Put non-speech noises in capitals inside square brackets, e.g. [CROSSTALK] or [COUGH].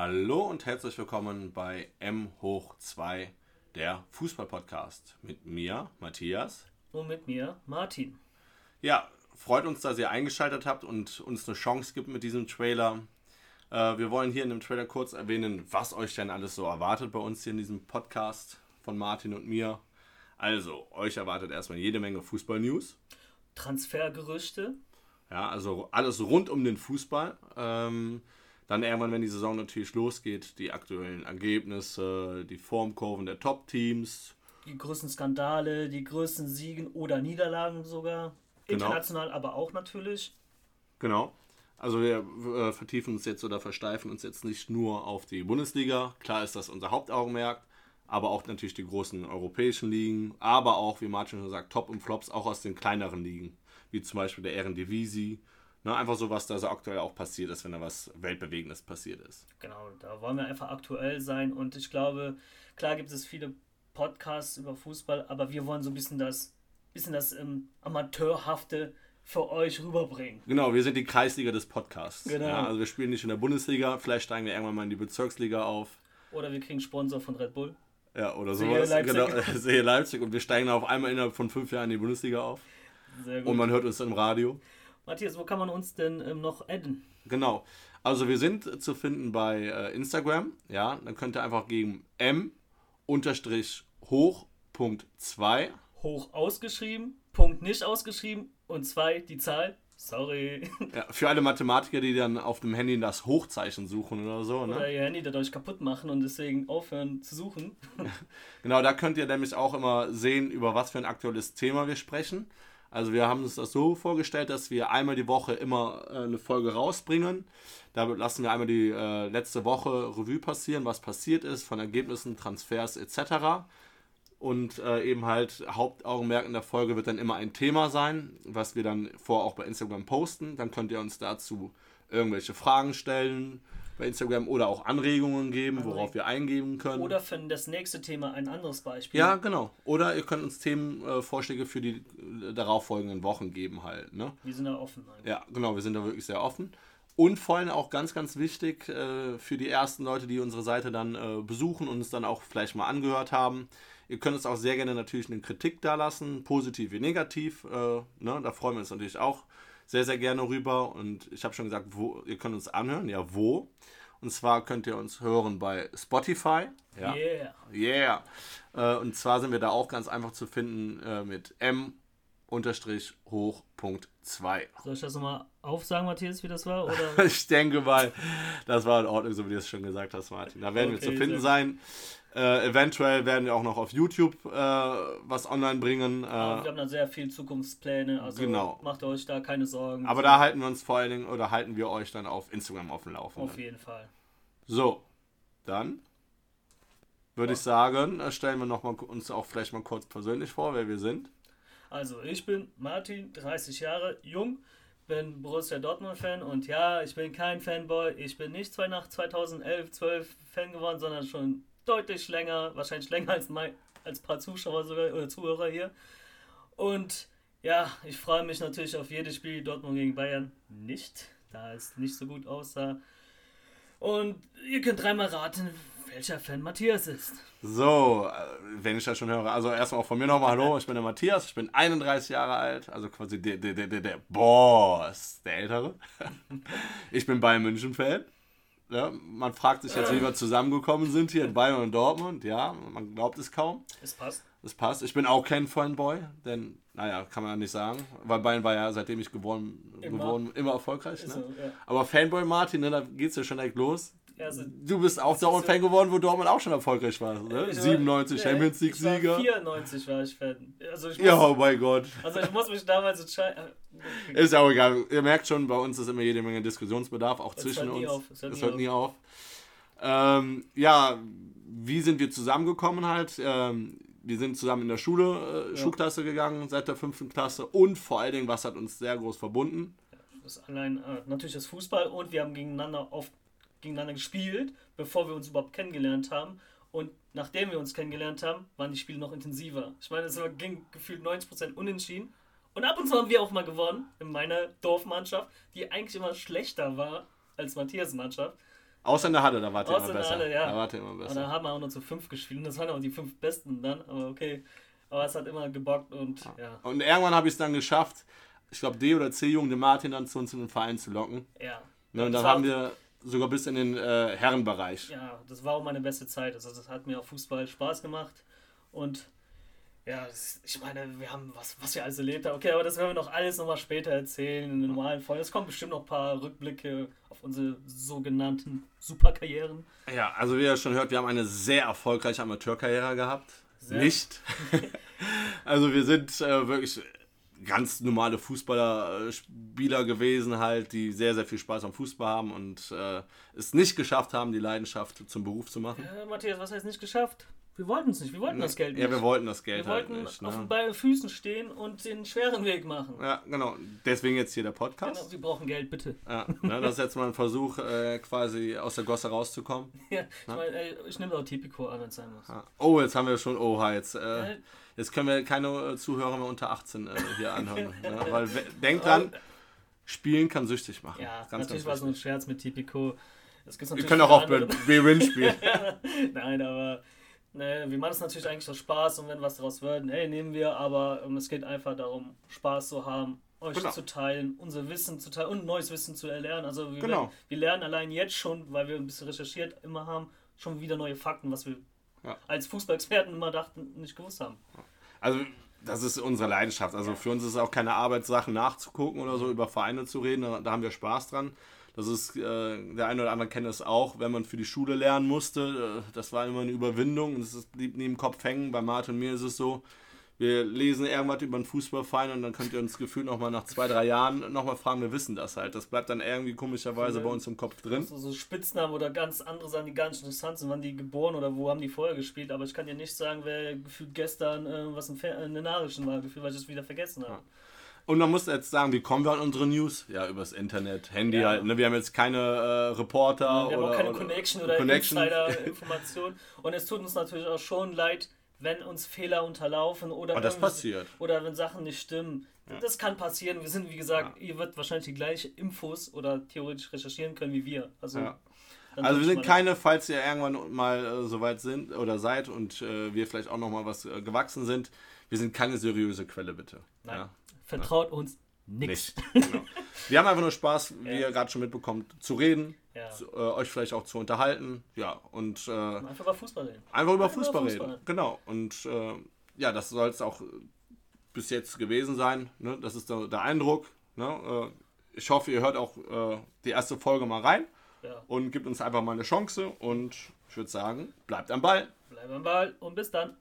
Hallo und herzlich willkommen bei M hoch 2, der Fußball-Podcast. Mit mir, Matthias. Und mit mir, Martin. Ja, freut uns, dass ihr eingeschaltet habt und uns eine Chance gibt mit diesem Trailer. Äh, wir wollen hier in dem Trailer kurz erwähnen, was euch denn alles so erwartet bei uns hier in diesem Podcast von Martin und mir. Also, euch erwartet erstmal jede Menge Fußball-News. Transfergerüchte. Ja, also alles rund um den Fußball. Ähm, dann irgendwann, wenn die Saison natürlich losgeht, die aktuellen Ergebnisse, die Formkurven der Top-Teams. Die größten Skandale, die größten Siegen oder Niederlagen sogar. Genau. International aber auch natürlich. Genau. Also wir äh, vertiefen uns jetzt oder versteifen uns jetzt nicht nur auf die Bundesliga. Klar ist das unser Hauptaugenmerk, aber auch natürlich die großen europäischen Ligen, aber auch, wie Martin schon sagt, Top und Flops auch aus den kleineren Ligen, wie zum Beispiel der Ehrendivisie Ne, einfach so, was da so aktuell auch passiert ist, wenn da was Weltbewegendes passiert ist. Genau, da wollen wir einfach aktuell sein und ich glaube, klar gibt es viele Podcasts über Fußball, aber wir wollen so ein bisschen das, bisschen das ähm, Amateurhafte für euch rüberbringen. Genau, wir sind die Kreisliga des Podcasts. Genau. Ja, also wir spielen nicht in der Bundesliga, vielleicht steigen wir irgendwann mal in die Bezirksliga auf. Oder wir kriegen Sponsor von Red Bull. Ja, oder sowas. Leipzig. Genau, [LAUGHS] sehe Leipzig und wir steigen auf einmal innerhalb von fünf Jahren in die Bundesliga auf. Sehr gut. Und man hört uns im Radio. Matthias, wo kann man uns denn ähm, noch adden? Genau. Also wir sind zu finden bei äh, Instagram. Ja, dann könnt ihr einfach gegen m unterstrich hoch Punkt 2. Hoch ausgeschrieben, Punkt nicht ausgeschrieben und 2 die Zahl. Sorry. [LAUGHS] Ja, für alle Mathematiker, die dann auf dem Handy das Hochzeichen suchen oder so. Ne? Oder ihr Handy dadurch kaputt machen und deswegen aufhören zu suchen. [LAUGHS] genau, da könnt ihr nämlich auch immer sehen, über was für ein aktuelles Thema wir sprechen. Also wir haben uns das so vorgestellt, dass wir einmal die Woche immer äh, eine Folge rausbringen. Da lassen wir einmal die äh, letzte Woche Revue passieren, was passiert ist, von Ergebnissen, Transfers etc. Und äh, eben halt Hauptaugenmerk in der Folge wird dann immer ein Thema sein, was wir dann vor auch bei Instagram posten. Dann könnt ihr uns dazu irgendwelche Fragen stellen, bei Instagram oder auch Anregungen geben, worauf wir eingeben können. Oder für das nächste Thema ein anderes Beispiel. Ja, genau. Oder ihr könnt uns Themenvorschläge für die äh, darauffolgenden Wochen geben halt. Ne? Wir sind da offen. Eigentlich. Ja, genau, wir sind da wirklich sehr offen. Und vor allem auch ganz, ganz wichtig äh, für die ersten Leute, die unsere Seite dann äh, besuchen und uns dann auch vielleicht mal angehört haben. Ihr könnt uns auch sehr gerne natürlich eine Kritik da lassen, positiv wie negativ. Äh, ne? Da freuen wir uns natürlich auch sehr, sehr gerne rüber. Und ich habe schon gesagt, wo, ihr könnt uns anhören. Ja, wo? Und zwar könnt ihr uns hören bei Spotify. Ja. Yeah. Yeah. Äh, und zwar sind wir da auch ganz einfach zu finden äh, mit M unterstrich hoch Punkt 2. Soll ich das nochmal aufsagen, Matthias, wie das war? Oder? [LAUGHS] ich denke mal, das war in Ordnung, so wie du es schon gesagt hast, Martin. Da werden okay, wir zu finden sein. Äh, eventuell werden wir auch noch auf YouTube äh, was online bringen. Äh, wir haben da sehr viel Zukunftspläne, also genau. macht euch da keine Sorgen. Aber da halten wir uns vor allen Dingen oder halten wir euch dann auf Instagram auf dem Laufenden. Auf jeden Fall. So, dann würde ich sagen, äh, stellen wir noch mal uns auch vielleicht mal kurz persönlich vor, wer wir sind. Also, ich bin Martin, 30 Jahre, jung, bin Borussia Dortmund-Fan und ja, ich bin kein Fanboy. Ich bin nicht nach 2011, 12 Fan geworden, sondern schon deutlich länger, wahrscheinlich länger als, mein, als ein paar Zuschauer sogar oder Zuhörer hier. Und ja, ich freue mich natürlich auf jedes Spiel Dortmund gegen Bayern. Nicht, da es nicht so gut aussah. Und ihr könnt dreimal raten, welcher Fan Matthias ist. So, äh, wenn ich das schon höre. Also erstmal auch von mir nochmal Hallo, ich bin der Matthias, ich bin 31 Jahre alt, also quasi der, der, der, der Boss, der Ältere. [LAUGHS] Ich bin Bayern München-Fan. Ja, man fragt sich jetzt, wie wir zusammengekommen sind hier in Bayern und Dortmund. Ja, man glaubt es kaum. Es passt. Es passt. Ich bin auch kein Fanboy, denn, naja, kann man ja nicht sagen. Weil Bayern war ja, seitdem ich geworden, immer, geworden, immer erfolgreich. Ne? So, ja. Aber Fanboy Martin, ne, da es ja schon direkt los. Also, du bist auch Dortmund-Fan so geworden, wo Dortmund auch schon erfolgreich war. Ne? War, 97 Champions League-Sieger. 94 war ich Fan. Also ich muss, ja, oh mein Gott. Also ich muss mich damals entscheiden. [LAUGHS] Ist ja auch egal. Ihr merkt schon, bei uns ist immer jede Menge Diskussionsbedarf, auch das zwischen uns. Auf. Das hört, das hört nie auf. Ähm, ja, wie sind wir zusammengekommen halt? Ähm, wir sind zusammen in der Schule, äh, ja. Schulklasse gegangen, seit der fünften Klasse und vor allen Dingen, was hat uns sehr groß verbunden? Das allein äh, natürlich das Fußball und wir haben gegeneinander oft gegeneinander gespielt, bevor wir uns überhaupt kennengelernt haben. Und nachdem wir uns kennengelernt haben, waren die Spiele noch intensiver. Ich meine, es ging gefühlt 90% unentschieden. Und ab und zu haben wir auch mal gewonnen in meiner Dorfmannschaft, die eigentlich immer schlechter war als Matthias Mannschaft. Außer in der Halle, da wart ihr Außer immer besser. Halle, ja. Da wart ihr immer Und besser. dann haben wir auch nur zu fünf gespielt und das waren auch die fünf Besten dann, aber okay. Aber es hat immer gebockt und ja. Und irgendwann habe ich es dann geschafft, ich glaube D oder C-Jungen, den Martin dann zu uns in den Verein zu locken. Ja, Ne, und dann war haben wir sogar bis in den äh, Herrenbereich. ja, das war auch meine beste Zeit. Also das hat mir auch Fußball Spaß gemacht. Und ja, das, ich meine, wir haben was, was wir alles erlebt haben. Okay, aber das werden wir noch alles nochmal später erzählen in den normalen Folgen. Es kommen bestimmt noch ein paar Rückblicke auf unsere sogenannten Superkarrieren. Ja, also wie ihr schon hört, wir haben eine sehr erfolgreiche Amateurkarriere gehabt. Sehr. Nicht. [LAUGHS] also wir sind äh, wirklich ganz normale Fußballer, äh, Spieler gewesen halt, die sehr, sehr viel Spaß am Fußball haben und äh, es nicht geschafft haben, die Leidenschaft zum Beruf zu machen. Äh, Matthias, was heißt nicht geschafft? Wir wollten es nicht, wir wollten das Geld nicht. Ja, wir wollten das Geld Wir halt wollten nicht. auf Ne? den beiden Füßen stehen und den schweren Weg machen. Ja, genau. Deswegen jetzt hier der Genau, Podcast. wir brauchen Geld, bitte. Ja, ne, das ist jetzt mal ein Versuch, äh, quasi aus der Gosse rauszukommen. [LAUGHS] Ja, ich, mein, ey, ich nehme auch Tipico an, wenn es sein muss. Ja. Oh, jetzt haben wir schon, oha, jetzt, äh, jetzt können wir keine äh, Zuhörer mehr unter 18 äh, hier anhören. [LAUGHS] ne? Weil we- denkt dran, Spielen kann süchtig machen. Ja, ganz, natürlich ganz war es nur ein. Scherz mit Tipico. Das gibt's Wir können auch auf andere. Win spielen. [LAUGHS] Nein, aber ne, wir machen es natürlich eigentlich aus Spaß und wenn was daraus wird, hey, nehmen wir, aber ähm, es geht einfach darum, Spaß zu haben, euch Genau. zu teilen, unser Wissen zu teilen und neues Wissen zu erlernen. Also wir, Genau. werden, wir lernen allein jetzt schon, weil wir ein bisschen recherchiert immer haben, schon wieder neue Fakten, was wir Ja. als Fußballexperten immer dachten, nicht gewusst haben. Also, das ist unsere Leidenschaft. Also, für uns ist es auch keine Arbeitssache, nachzugucken oder so, über Vereine zu reden. Da, da haben wir Spaß dran. Das ist, äh, der eine oder andere kennt das auch, wenn man für die Schule lernen musste. Äh, das war immer eine Überwindung und es blieb nie im Kopf hängen. Bei Martin und mir ist es so, wir lesen irgendwas über einen Fußballverein und dann könnt ihr uns gefühlt nochmal nach zwei, drei Jahren nochmal fragen, wir wissen das halt. Das bleibt dann irgendwie komischerweise bei uns im Kopf drin. So, so Spitznamen oder ganz andere Sachen, die gar nicht interessant sind, wann die geboren oder wo haben die vorher gespielt, aber ich kann dir nicht sagen, wer gefühlt gestern äh, was in, Fer in den Nachrichten war, gefühlt, weil ich es wieder vergessen habe. Und man muss jetzt sagen, wie kommen wir an unsere News? Ja, übers Internet, Handy Ja. halt. Ne? Wir haben jetzt keine äh, Reporter Wir haben oder, auch keine oder Connection oder Connection. Insider-Information. [LAUGHS] Und es tut uns natürlich auch schon leid, wenn uns Fehler unterlaufen oder, Aber das passiert. oder wenn Sachen nicht stimmen. Das kann passieren. Wir sind, wie gesagt, ihr wird wahrscheinlich die gleiche Infos oder theoretisch recherchieren können wie wir. Also, Ja. Also wir sind keine, falls ihr irgendwann mal äh, soweit sind oder seid und äh, wir vielleicht auch noch mal was äh, gewachsen sind, wir sind keine seriöse Quelle, bitte. Nein. Ja. Vertraut uns nichts. nicht. genau. Wir haben einfach nur Spaß, wie Ja. ihr gerade schon mitbekommt, zu reden, Ja. zu, äh, euch vielleicht auch zu unterhalten, ja, und äh, Einfach über Fußball reden. einfach über Einfach über Fußball Fußball. reden. Genau. Und äh, ja, das soll es auch bis jetzt gewesen sein. Ne? Das ist der, der Eindruck. Ne? Äh, ich hoffe, ihr hört auch äh, die erste Folge mal rein Ja. und gibt uns einfach mal eine Chance. Und ich würde sagen, bleibt am Ball. Bleib am Ball und bis dann.